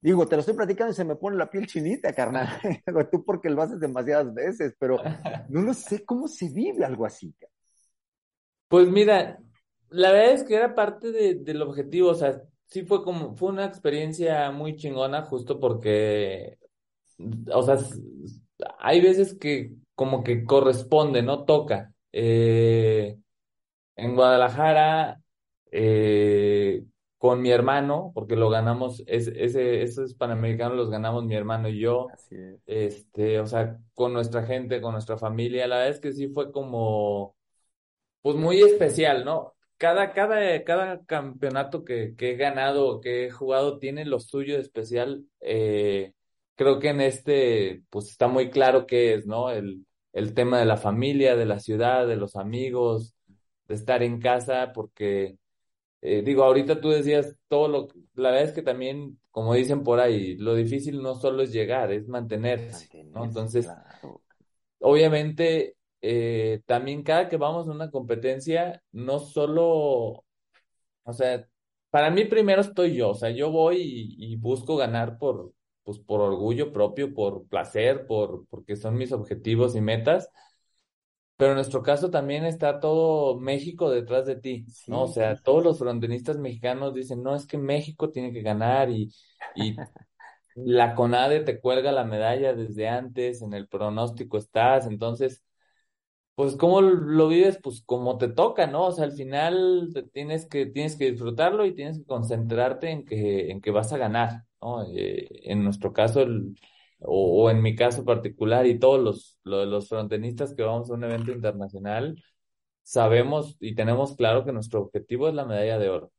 Digo, te lo estoy platicando y se me pone la piel chinita, carnal. Tú porque lo haces demasiadas veces, pero no lo sé cómo se vive algo así. Pues mira, la verdad es que era parte de- del objetivo, o sea, sí fue como, fue una experiencia muy chingona justo porque, o sea, hay veces que como que corresponde, ¿no? Toca. Eh, en Guadalajara, eh, con mi hermano, porque lo ganamos, es- ese, esos panamericanos los ganamos mi hermano y yo, Así es. este, o sea, con nuestra gente, con nuestra familia, la verdad es que sí fue como pues muy especial, ¿no? Cada, cada, cada campeonato que, que he ganado, que he jugado, tiene lo suyo de especial. Eh, creo que en este, pues está muy claro qué es, ¿no? El, el tema de la familia, de la ciudad, de los amigos, de estar en casa, porque, eh, digo, ahorita tú decías todo lo, la verdad es que también, como dicen por ahí, lo difícil no solo es llegar, es mantenerse, ¿no? Entonces, claro. obviamente, eh, también cada que vamos a una competencia, no solo, o sea, para mí primero estoy yo, o sea, yo voy y, y busco ganar por, pues, por orgullo propio, por placer, por, porque son mis objetivos y metas, pero en nuestro caso también está todo México detrás de ti, ¿no? O sea, todos los frontenistas mexicanos dicen, no, es que México tiene que ganar y, y la CONADE te cuelga la medalla desde antes, en el pronóstico estás, entonces, pues, ¿cómo lo vives? Pues como te toca, ¿no? O sea, al final te tienes que, tienes que disfrutarlo y tienes que concentrarte en que, en que vas a ganar, ¿no? Eh, en nuestro caso, el o, en mi caso particular y todos los, los, frontenistas que vamos a un evento internacional, sabemos y tenemos claro que nuestro objetivo es la medalla de oro.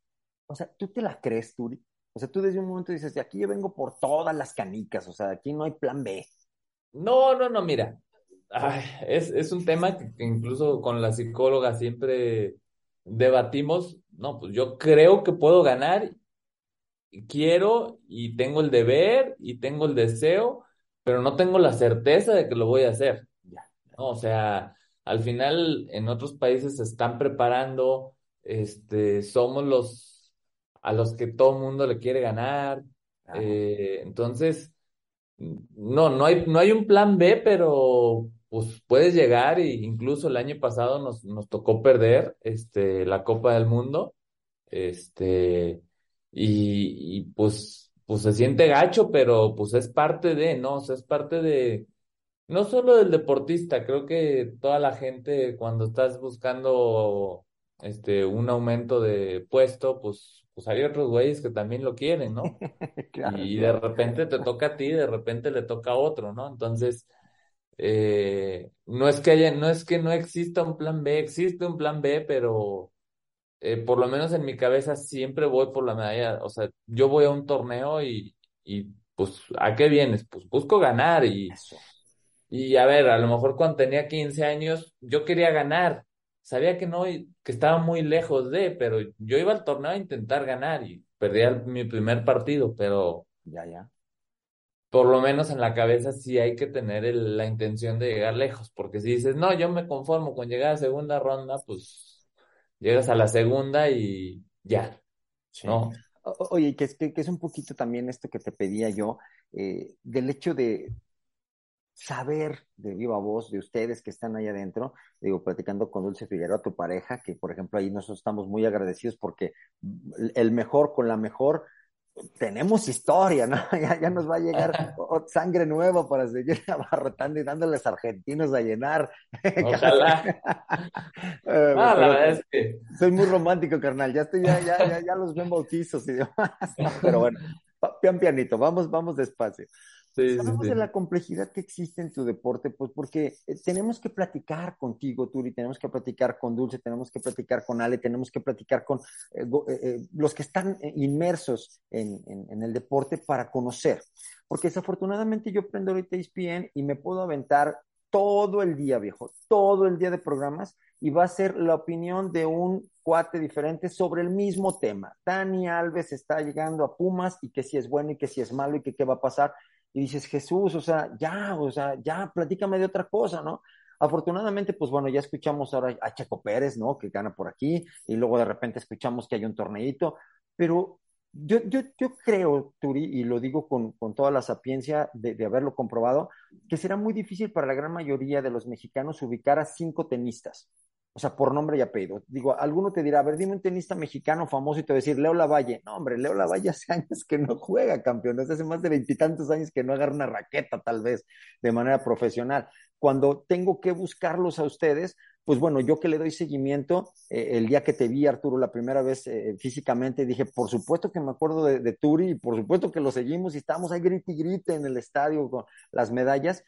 O sea, ¿tú te la crees, Turi? O sea, tú desde un momento dices, de aquí yo vengo por todas las canicas, o sea, aquí no hay plan B. No, no, no, mira, es, es un tema que, incluso con la psicóloga siempre debatimos, no, pues yo creo que puedo ganar, quiero y tengo el deber y tengo el deseo, pero no tengo la certeza de que lo voy a hacer. ¿no? O sea, al final en otros países se están preparando, este, somos los a los que todo el mundo le quiere ganar. Eh, entonces, no, no hay, no hay un plan B, pero pues puedes llegar e incluso el año pasado nos, nos tocó perder este, la Copa del Mundo. Este, y, y pues pues se siente gacho, pero pues es parte de, ¿no? O sea, es parte de, no solo del deportista, creo que toda la gente cuando estás buscando este un aumento de puesto, pues, pues hay otros güeyes que también lo quieren, ¿no? y de repente te toca a ti, de repente le toca a otro, ¿no? Entonces, eh, no es que haya, no es que no exista un plan B, existe un plan B, pero eh, por lo menos en mi cabeza siempre voy por la medalla, o sea, yo voy a un torneo y, y pues, ¿a qué vienes? Pues busco ganar y, y a ver, a lo mejor cuando tenía 15 años yo quería ganar, sabía que no, que estaba muy lejos de, pero yo iba al torneo a intentar ganar y perdía mi primer partido, pero ya, ya. Por lo menos en la cabeza sí hay que tener la intención de llegar lejos, porque si dices, no, yo me conformo con llegar a segunda ronda, pues llegas a la segunda y ya, ¿no? Oye, que es, que, es un poquito también esto que te pedía yo, eh, del hecho de saber de viva voz de ustedes que están ahí adentro, digo, platicando con Dulce Figueroa, tu pareja, que por ejemplo ahí nosotros estamos muy agradecidos porque el mejor con la mejor tenemos historia, ¿no? Ya, ya nos va a llegar sangre nueva para seguir abarrotando y dándoles argentinos a llenar. Ojalá. Eh, la verdad es que... Soy muy romántico, carnal. Ya estoy, ya, ya, ya, los ven bautizos y demás. pero bueno, pian pianito, vamos, vamos despacio. Sí, de la complejidad que existe en tu deporte, pues porque eh, tenemos que platicar contigo, Turi, tenemos que platicar con Dulce, tenemos que platicar con Ale, tenemos que platicar con eh, eh, los que están inmersos en, en, el deporte para conocer. Porque desafortunadamente yo prendo ahorita ESPN y me puedo aventar todo el día, viejo, todo el día de programas y va a ser la opinión de un cuate diferente sobre el mismo tema. Dani Alves está llegando a Pumas y que si es bueno y que si es malo y que qué va a pasar y dices, Jesús, o sea, ya, o sea, ya, platícame de otra cosa, ¿no? Afortunadamente, pues bueno, ya escuchamos ahora a Checo Pérez, ¿no? Que gana por aquí, y luego de repente escuchamos que hay un torneito, pero yo, yo, yo creo, Turi, y lo digo con, con toda la sapiencia de, de, haberlo comprobado, que será muy difícil para la gran mayoría de los mexicanos ubicar a cinco tenistas o sea, por nombre y apellido. Digo, alguno te dirá, a ver, dime un tenista mexicano famoso y te va a decir, Leo Lavalle. No, hombre, Leo Lavalle hace años que no juega campeón, hace más de veintitantos años que no agarra una raqueta, tal vez, de manera profesional. Cuando tengo que buscarlos a ustedes, pues bueno, yo que le doy seguimiento, eh, el día que te vi, Arturo, la primera vez eh, físicamente, dije, por supuesto que me acuerdo de, Turi y por supuesto que lo seguimos y estábamos ahí grite y grite en el estadio con las medallas.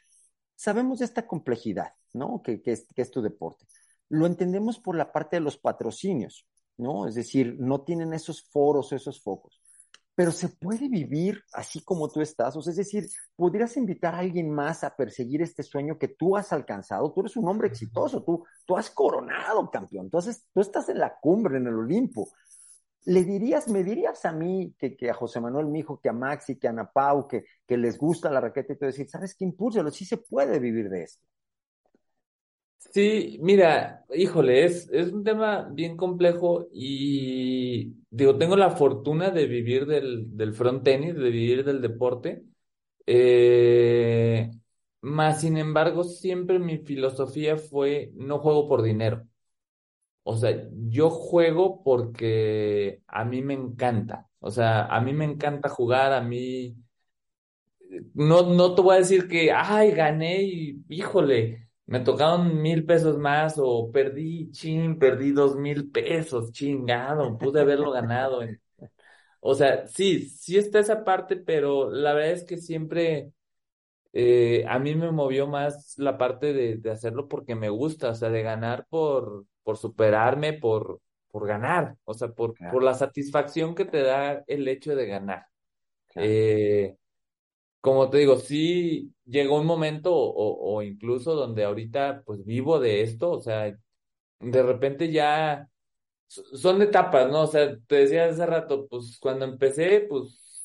Sabemos de esta complejidad, ¿no? que es tu deporte lo entendemos por la parte de los patrocinios, ¿no? Es decir, no tienen esos foros, esos focos. Pero se puede vivir así como tú estás, o sea, es decir, podrías invitar a alguien más a perseguir este sueño que tú has alcanzado. Tú eres un hombre exitoso, tú, tú has coronado campeón, entonces tú estás en la cumbre, en el Olimpo. ¿Le dirías, me dirías a mí, que, que a José Manuel Mijo, que a Maxi, que a Ana Pau, que, que les gusta la raqueta y tú decir, ¿sabes qué? Impúlsalo, sí se puede vivir de esto. Sí, mira, híjole, es, es un tema bien complejo y digo, tengo la fortuna de vivir del, del front tenis, de vivir del deporte. Eh, más sin embargo, siempre mi filosofía fue no juego por dinero. O sea, yo juego porque a mí me encanta. O sea, a mí me encanta jugar, a mí no, no te voy a decir que, ay, gané y híjole, me tocaron mil pesos más o perdí, ching, perdí dos mil pesos, chingado, pude haberlo ganado. O sea, sí, sí está esa parte, pero la verdad es que siempre eh, a mí me movió más la parte de, de, hacerlo porque me gusta, o sea, de ganar por, por superarme, por, por ganar, o sea, por, claro. por la satisfacción que te da el hecho de ganar. Claro. Eh, como te digo, sí llegó un momento o, o, incluso donde ahorita pues vivo de esto, o sea, de repente ya son etapas, ¿no? O sea, te decía hace rato, pues cuando empecé, pues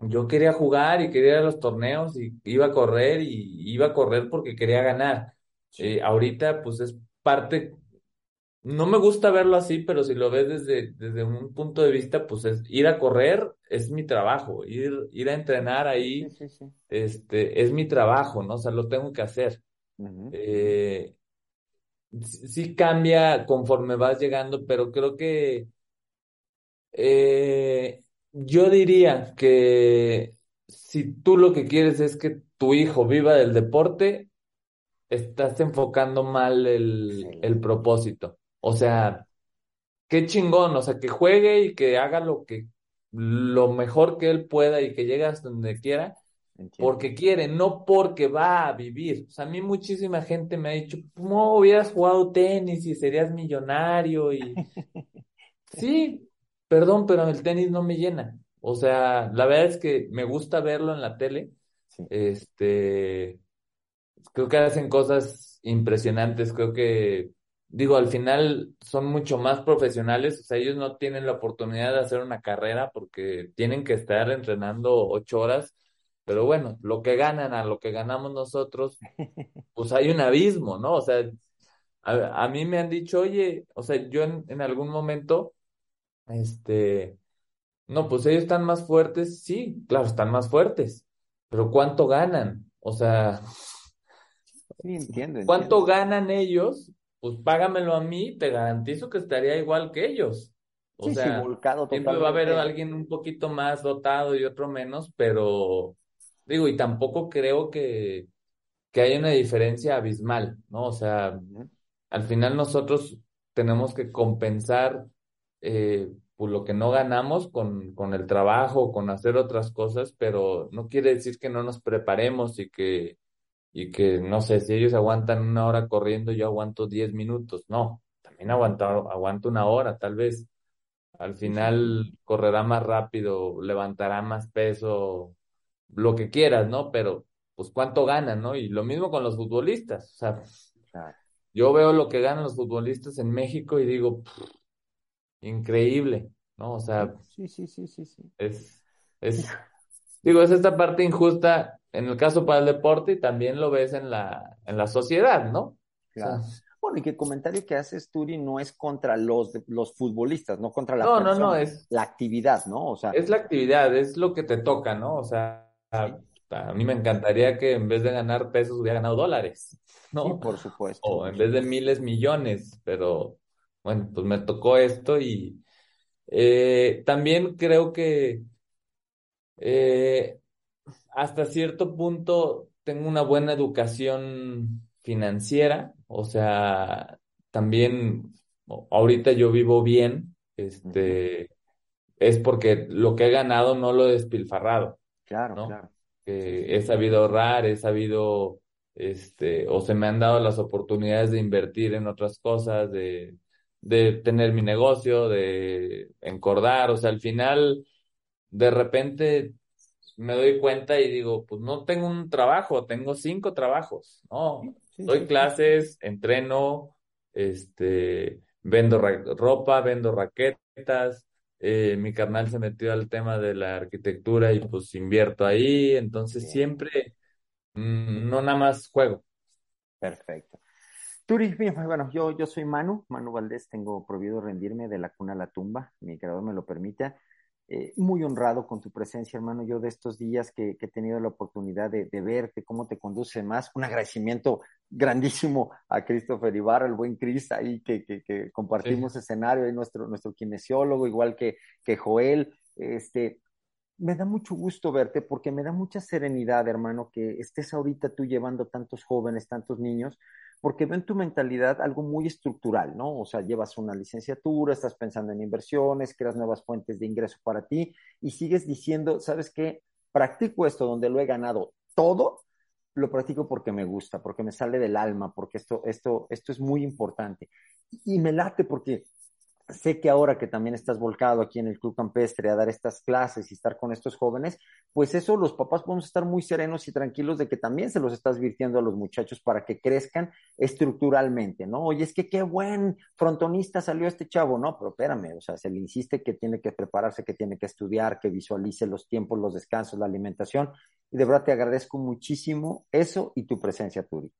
yo quería jugar y quería ir a los torneos y iba a correr y iba a correr porque quería ganar. Eh, ahorita pues es parte no me gusta verlo así, pero si lo ves desde, desde un punto de vista, pues es ir a correr es mi trabajo, ir, ir a entrenar ahí, Sí, sí, sí. este, es mi trabajo, ¿no? O sea, lo tengo que hacer. Eh, sí sí cambia conforme vas llegando, pero creo que eh, yo diría que si tú lo que quieres es que tu hijo viva del deporte, estás enfocando mal el, el propósito. O sea, qué chingón, o sea, que juegue y que haga lo que, lo mejor que él pueda y que llegue hasta donde quiera, Entiendo. porque quiere, no porque va a vivir. O sea, a mí muchísima gente me ha dicho, no, hubieras jugado tenis y serías millonario y... Sí, perdón, pero el tenis no me llena. O sea, la verdad es que me gusta verlo en la tele. Sí. Este, creo que hacen cosas impresionantes. Creo que, digo, al final son mucho más profesionales. O sea, ellos no tienen la oportunidad de hacer una carrera porque tienen que estar entrenando ocho horas. Pero bueno, lo que ganan a lo que ganamos nosotros, pues hay un abismo, ¿no? O sea, a, a mí me han dicho, oye, o sea, yo en, en algún momento, este, no, pues ellos están más fuertes, sí, claro, están más fuertes, pero ¿cuánto ganan? O sea, Sí, entiendo, ¿cuánto ganan ellos? Pues págamelo a mí, te garantizo que estaría igual que ellos. O Sí, sí, sea, volcado siempre va a haber alguien un poquito más dotado y otro menos, pero digo, y tampoco creo que, que haya una diferencia abismal, ¿no? O sea, al final nosotros tenemos que compensar eh, pues lo que no ganamos con, con el trabajo, con hacer otras cosas, pero no quiere decir que no nos preparemos y que, y que, no sé, si ellos aguantan una hora corriendo, yo aguanto 10 minutos. No, también aguanto, aguanto una hora, tal vez. Al final correrá más rápido, levantará más peso, lo que quieras, ¿no? Pero, pues, ¿cuánto ganan, no? Y lo mismo con los futbolistas. O sea, yo veo lo que ganan los futbolistas en México y digo, "Pff, increíble, ¿no? O sea, Sí, sí, sí, sí, sí. es, es, digo, es esta parte injusta en el caso para el deporte y también lo ves en la, en la sociedad, ¿no? O sea, Claro. Bueno, y que el comentario que haces, Turi, no es contra los, los futbolistas, no contra la no, no, no, es, la actividad, ¿no? O sea, es la actividad, es lo que te toca, ¿no? O sea, a, a mí me encantaría que en vez de ganar pesos hubiera ganado dólares, sí, ¿no? por supuesto. O en vez de miles, millones, pero bueno, pues me tocó esto y eh, también creo que eh, hasta cierto punto tengo una buena educación financiera, o sea, también ahorita yo vivo bien, este, es porque lo que he ganado no lo he despilfarrado, Claro, ¿no? claro. He sabido ahorrar, he sabido, este, o se me han dado las oportunidades de invertir en otras cosas, de, de tener mi negocio, de encordar, o sea, al final, de repente me doy cuenta y digo, pues no tengo un trabajo, tengo cinco trabajos, ¿no? sí, Doy sí, sí. clases, entreno, este, vendo ropa, vendo raquetas, eh, mi carnal se metió al tema de la arquitectura y pues invierto ahí, entonces Bien, siempre, mm, no nada más juego. perfecto. Turi, bien, bueno, yo, yo soy Manu, Manu Valdés, tengo prohibido rendirme de la cuna a la tumba, mi creador me lo permite. Eh, muy honrado con tu presencia, hermano. Yo de estos días que, he tenido la oportunidad de, verte, cómo te conduce más, un agradecimiento grandísimo a Christopher Ibarra, el buen Chris, ahí que, que, compartimos escenario, ahí nuestro, nuestro kinesiólogo, igual que, que Joel. Este, me da mucho gusto verte porque me da mucha serenidad, hermano, que estés ahorita tú llevando tantos jóvenes, tantos niños, porque ven tu mentalidad algo muy estructural, ¿no? O sea, llevas una licenciatura, estás pensando en inversiones, creas nuevas fuentes de ingreso para ti y sigues diciendo, ¿sabes qué? Practico esto donde lo he ganado todo, lo practico porque me gusta, porque me sale del alma, porque esto, esto, esto es muy importante. Y me late porque sé que ahora que también estás volcado aquí en el Club Campestre a dar estas clases y estar con estos jóvenes, pues eso los papás podemos estar muy serenos y tranquilos de que también se los estás virtiendo a los muchachos para que crezcan estructuralmente, ¿no? Oye, es que qué buen frontonista salió este chavo, ¿no? Pero espérame, o sea, se le insiste que tiene que prepararse, que tiene que estudiar, que visualice los tiempos, los descansos, la alimentación. Y de verdad te agradezco muchísimo eso y tu presencia, Turi.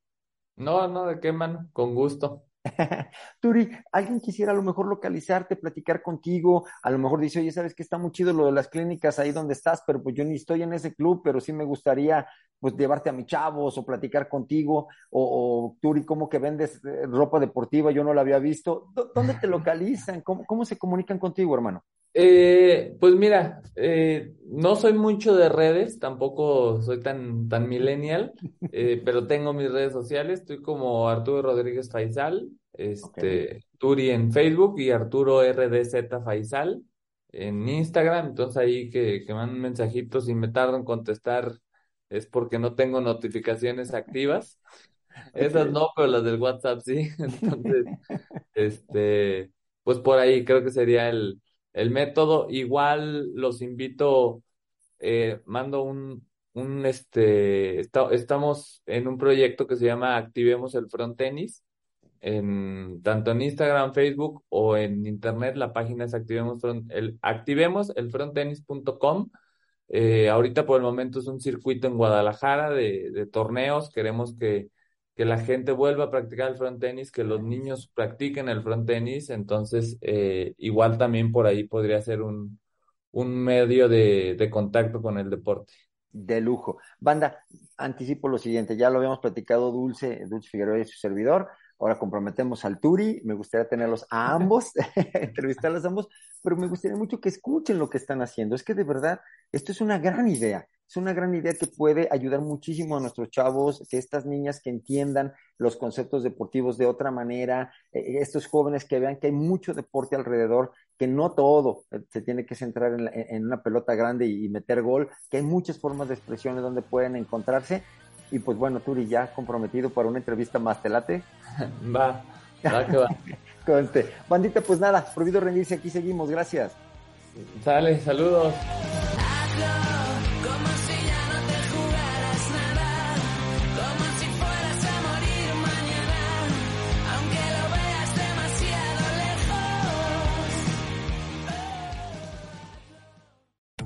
No, no, de qué, mano, con gusto. Turi, alguien quisiera a lo mejor localizarte, platicar contigo, a lo mejor dice, oye, sabes que está muy chido lo de las clínicas ahí donde estás, pero pues yo ni estoy en ese club, pero sí me gustaría pues llevarte a mis chavos o platicar contigo, o, Turi, ¿cómo que vendes eh, ropa deportiva? Yo no la había visto. ¿Dónde te localizan? ¿Cómo, cómo se comunican contigo, hermano? Eh, pues mira, eh, no soy mucho de redes, tampoco soy tan, tan millennial, eh, pero tengo mis redes sociales, estoy como Arturo Rodríguez Faisal, este, Turi en Facebook y Arturo RDZ Faisal en Instagram, entonces ahí que, que mandan mensajitos y me tardo en contestar es porque no tengo notificaciones activas. Esas no, pero las del WhatsApp sí. Entonces, este, pues por ahí creo que sería el, el método. Igual los invito, eh, mando un, un este, estamos en un proyecto que se llama Activemos el Front Tenis, en, tanto en Instagram, Facebook o en internet, la página es activemos, el, activemos el. Eh, ahorita por el momento es un circuito en Guadalajara de, de torneos, queremos que que la gente vuelva a practicar el front tenis, que los niños practiquen el front tenis, entonces eh, igual también por ahí podría ser un, un medio de, de, contacto con el deporte. De lujo. Banda, anticipo lo siguiente, ya lo habíamos platicado Dulce, Dulce Figueroa y su servidor, ahora comprometemos al Turi, me gustaría tenerlos a ambos, entrevistarlos a ambos, pero me gustaría mucho que escuchen lo que están haciendo, es que de verdad, esto es una gran idea, es una gran idea que puede ayudar muchísimo a nuestros chavos, que estas niñas que entiendan los conceptos deportivos de otra manera, eh, estos jóvenes que vean que hay mucho deporte alrededor, que no todo eh, se tiene que centrar en, una pelota grande y, meter gol, que hay muchas formas de expresiones donde pueden encontrarse. Y pues bueno, Turi, ya comprometido para una entrevista más, ¿te late? Va, va que va. Conste. Bandita, pues nada, prohibido rendirse, aquí seguimos, gracias. Sale, saludos.